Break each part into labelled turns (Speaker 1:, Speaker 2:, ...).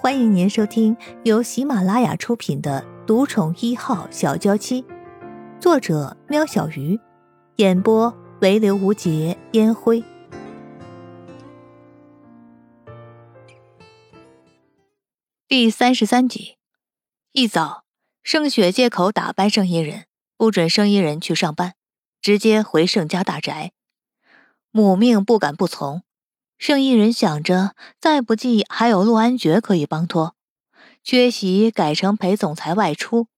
Speaker 1: 欢迎您收听由喜马拉雅出品的《独宠一号小娇妻》，作者：喵小鱼，演播：唯刘无节烟灰。第三十三集，一早，盛雪借口打败盛一人，不准盛一人去上班，直接回盛家大宅。母命不敢不从。盛一人想着，再不济还有陆安觉可以帮托，缺席改成陪总裁外出。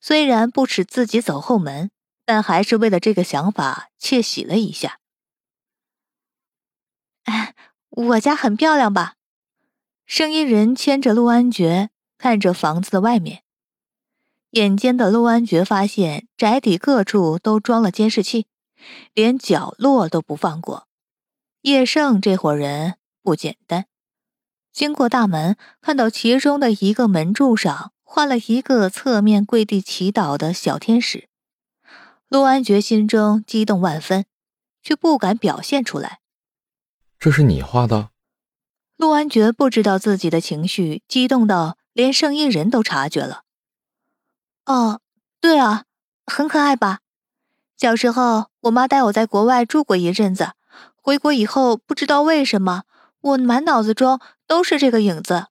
Speaker 1: 虽然不使自己走后门，但还是为了这个想法窃喜了一下。哎，我家很漂亮吧？盛一人牵着陆安觉，看着房子的外面。眼尖的陆安觉发现宅邸各处都装了监视器，连角落都不放过。叶盛这伙人不简单。经过大门，看到其中的一个门柱上画了一个侧面跪地祈祷的小天使，陆安觉心中激动万分，却不敢表现出来。
Speaker 2: 这是你画的？
Speaker 1: 陆安觉不知道自己的情绪激动到连圣衣人都察觉了。哦，对啊，很可爱吧？小时候，我妈带我在国外住过一阵子。回国以后，不知道为什么，我满脑子中都是这个影子，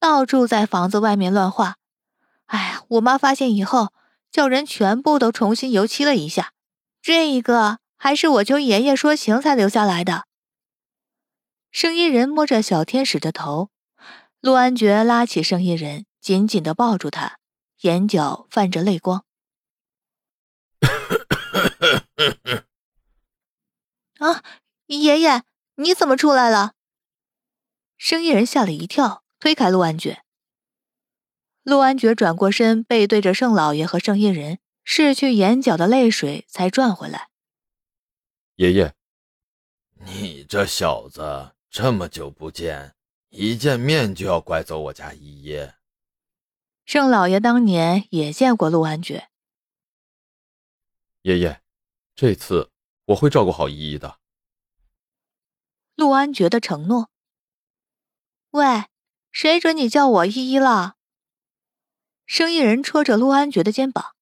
Speaker 1: 到处在房子外面乱画。哎呀，我妈发现以后，叫人全部都重新油漆了一下。这一个还是我求爷爷说情才留下来的。圣衣人摸着小天使的头，陆安觉拉起圣衣人，紧紧的抱住他，眼角泛着泪光。啊！爷爷，你怎么出来了？生意人吓了一跳，推开陆安觉。陆安觉转过身，背对着盛老爷和盛一人，拭去眼角的泪水，才转回来。
Speaker 2: 爷爷，
Speaker 3: 你这小子这么久不见，一见面就要拐走我家依依。
Speaker 1: 盛老爷当年也见过陆安觉。
Speaker 2: 爷爷，这次我会照顾好依依的。
Speaker 1: 陆安觉的承诺。喂，谁准你叫我依依了？生意人戳着陆安觉的肩膀。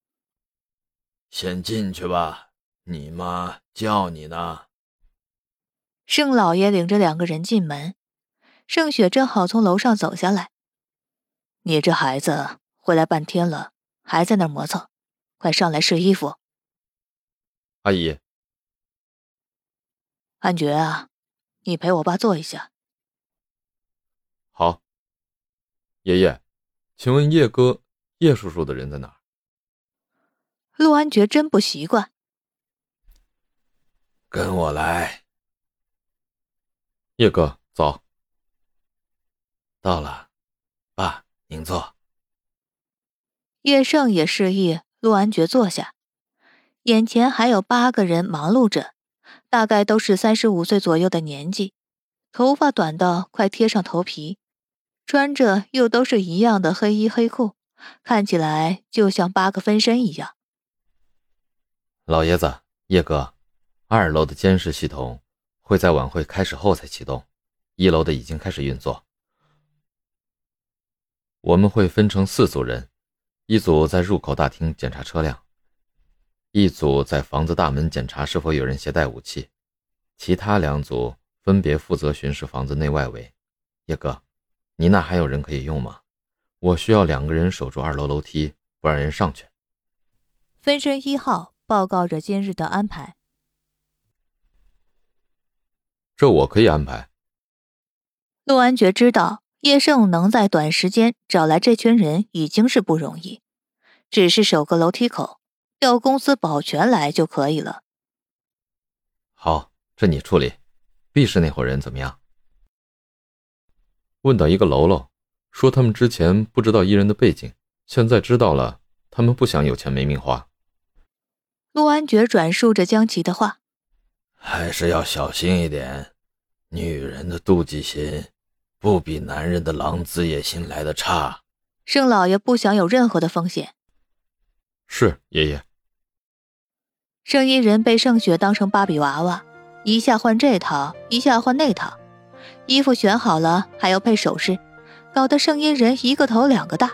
Speaker 3: 先进去吧，你妈叫你呢。
Speaker 1: 盛老爷领着两个人进门，盛雪正好从楼上走下来。你这孩子回来半天了，还在那磨蹭，快上来试衣服。
Speaker 2: 阿姨，
Speaker 1: 安觉啊。你陪我爸坐一下。
Speaker 2: 好。爷爷，请问叶哥、叶叔叔的人在哪儿？
Speaker 1: 陆安觉真不习惯。
Speaker 3: 跟我来。
Speaker 2: 叶哥，走。
Speaker 3: 到了，爸，您坐。
Speaker 1: 叶盛也示意陆安觉坐下，眼前还有八个人忙碌着。大概都是三十五岁左右的年纪，头发短到快贴上头皮，穿着又都是一样的黑衣黑裤，看起来就像八个分身一样。
Speaker 4: 老爷子，叶哥，二楼的监视系统会在晚会开始后才启动，一楼的已经开始运作。我们会分成四组人，一组在入口大厅检查车辆。一组在房子大门检查是否有人携带武器，其他两组分别负责巡视房子内外围。叶哥，你那还有人可以用吗？我需要两个人守住二楼楼梯，不让人上去。
Speaker 1: 分身一号报告着今日的安排。
Speaker 2: 这我可以安排。
Speaker 1: 陆安觉知道叶盛能在短时间找来这群人已经是不容易，只是守个楼梯口。调公司保全来就可以了。
Speaker 4: 好，这你处理。B 市那伙人怎么样？
Speaker 2: 问到一个喽喽，说他们之前不知道伊人的背景，现在知道了，他们不想有钱没命花。
Speaker 1: 陆安觉转述着江琪的话：“
Speaker 3: 还是要小心一点，女人的妒忌心不比男人的狼子野心来的差。”
Speaker 1: 盛老爷不想有任何的风险。
Speaker 2: 是爷爷。
Speaker 1: 盛一人被盛雪当成芭比娃娃，一下换这套，一下换那套，衣服选好了还要配首饰，搞得盛一人一个头两个大。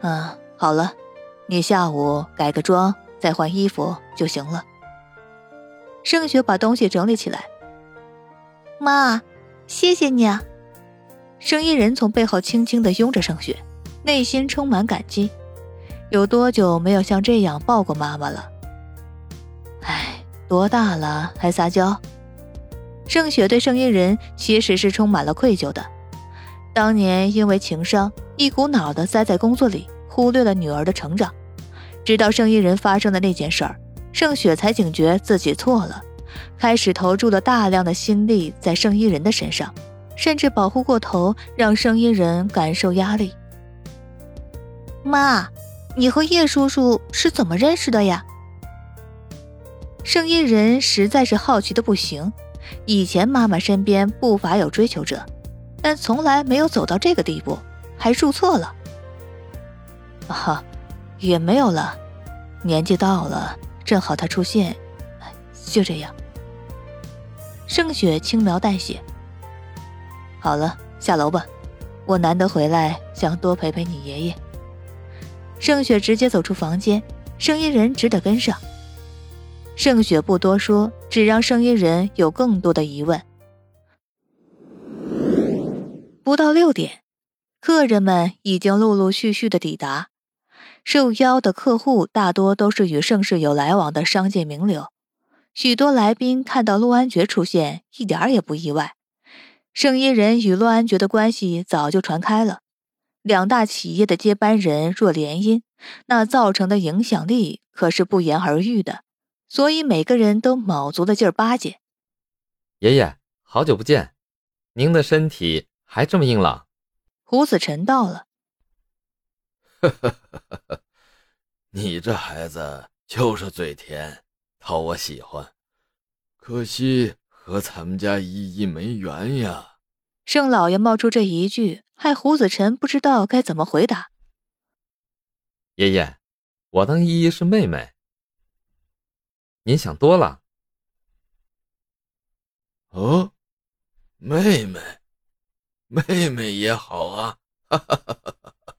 Speaker 1: 嗯，好了，你下午改个妆，再换衣服就行了。盛雪把东西整理起来。
Speaker 5: 妈，谢谢你啊！
Speaker 1: 盛一人从背后轻轻的拥着盛雪，内心充满感激。有多久没有像这样抱过妈妈了？多大了还撒娇？盛雪对盛一人其实是充满了愧疚的。当年因为情伤，一股脑的栽在工作里，忽略了女儿的成长。直到盛一人发生的那件事儿，盛雪才警觉自己错了。开始投注了大量的心力在盛衣人的身上，甚至保护过头，让盛衣人感受压力。
Speaker 5: 妈，你和叶叔叔是怎么认识的呀？
Speaker 1: 圣衣人实在是好奇的不行。以前妈妈身边不乏有追求者，但从来没有走到这个地步，还入错了。啊，也没有了，年纪到了，正好他出现，就这样。盛雪轻描淡写。好了，下楼吧，我难得回来，想多陪陪你爷爷。盛雪直接走出房间，盛一人只得跟上。盛雪不多说，只让盛一人有更多的疑问。不到六点，客人们已经陆陆续续的抵达，受邀的客户大多都是与盛世有来往的商界名流。许多来宾看到陆安觉出现，一点也不意外。圣衣人与陆安觉的关系早就传开了，两大企业的接班人若联姻，那造成的影响力可是不言而喻的。所以每个人都卯足了劲儿巴结。
Speaker 4: 爷爷，好久不见，您的身体还这么硬朗。
Speaker 1: 胡子晨到了。
Speaker 3: 呵呵呵呵呵，你这孩子就是嘴甜。讨我喜欢，可惜和咱们家依依没缘呀。
Speaker 1: 盛老爷冒出这一句，害胡子晨不知道该怎么回答。
Speaker 4: 爷爷，我当依依是妹妹，您想多了。
Speaker 3: 哦，妹妹，妹妹也好啊。哈哈哈哈哈。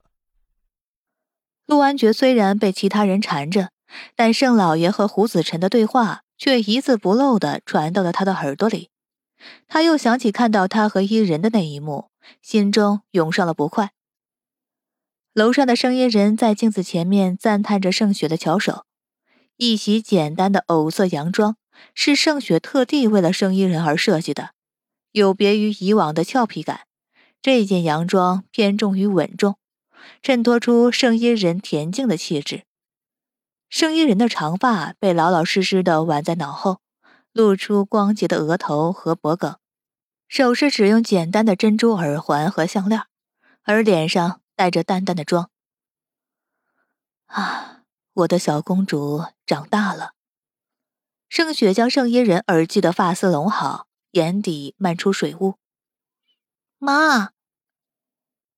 Speaker 1: 陆安觉虽然被其他人缠着。但盛老爷和胡子晨的对话却一字不漏的传到了他的耳朵里，他又想起看到他和伊人的那一幕，心中涌上了不快。楼上的声音人在镜子前面赞叹着盛雪的巧手，一袭简单的藕色洋装是盛雪特地为了盛衣人而设计的，有别于以往的俏皮感，这件洋装偏重于稳重，衬托出盛衣人恬静的气质。圣衣人的长发被老老实实的挽在脑后，露出光洁的额头和脖颈，首饰只用简单的珍珠耳环和项链，而脸上带着淡淡的妆。啊，我的小公主长大了。盛雪将圣衣人耳际的发丝拢好，眼底漫出水雾。
Speaker 5: 妈，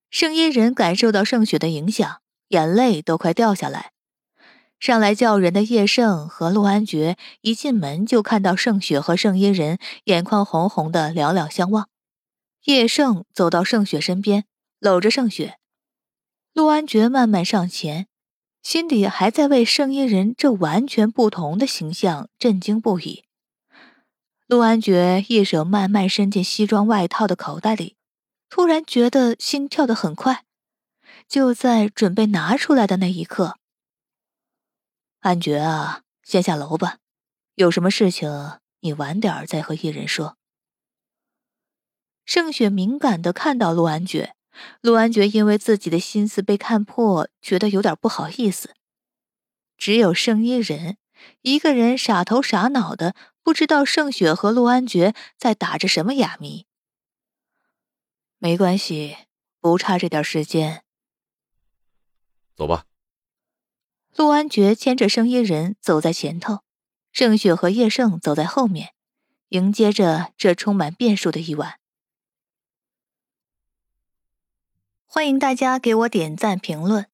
Speaker 1: 圣衣人感受到盛雪的影响，眼泪都快掉下来。上来叫人的叶盛和陆安觉一进门就看到盛雪和盛嫣人眼眶红红的两两相望。叶盛走到盛雪身边，搂着盛雪。陆安觉慢慢上前，心里还在为盛嫣人这完全不同的形象震惊不已。陆安觉一手慢慢伸进西装外套的口袋里，突然觉得心跳得很快。就在准备拿出来的那一刻。安觉啊，先下楼吧，有什么事情你晚点再和伊人说。盛雪敏感的看到陆安觉，陆安觉因为自己的心思被看破，觉得有点不好意思。只有圣衣人一个人傻头傻脑的，不知道盛雪和陆安觉在打着什么哑谜。没关系，不差这点时间。
Speaker 2: 走吧。
Speaker 1: 陆安觉牵着圣衣人走在前头，盛雪和叶盛走在后面，迎接着这充满变数的一晚。欢迎大家给我点赞评论，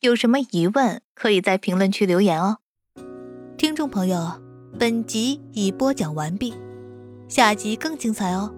Speaker 1: 有什么疑问可以在评论区留言哦。听众朋友，本集已播讲完毕，下集更精彩哦。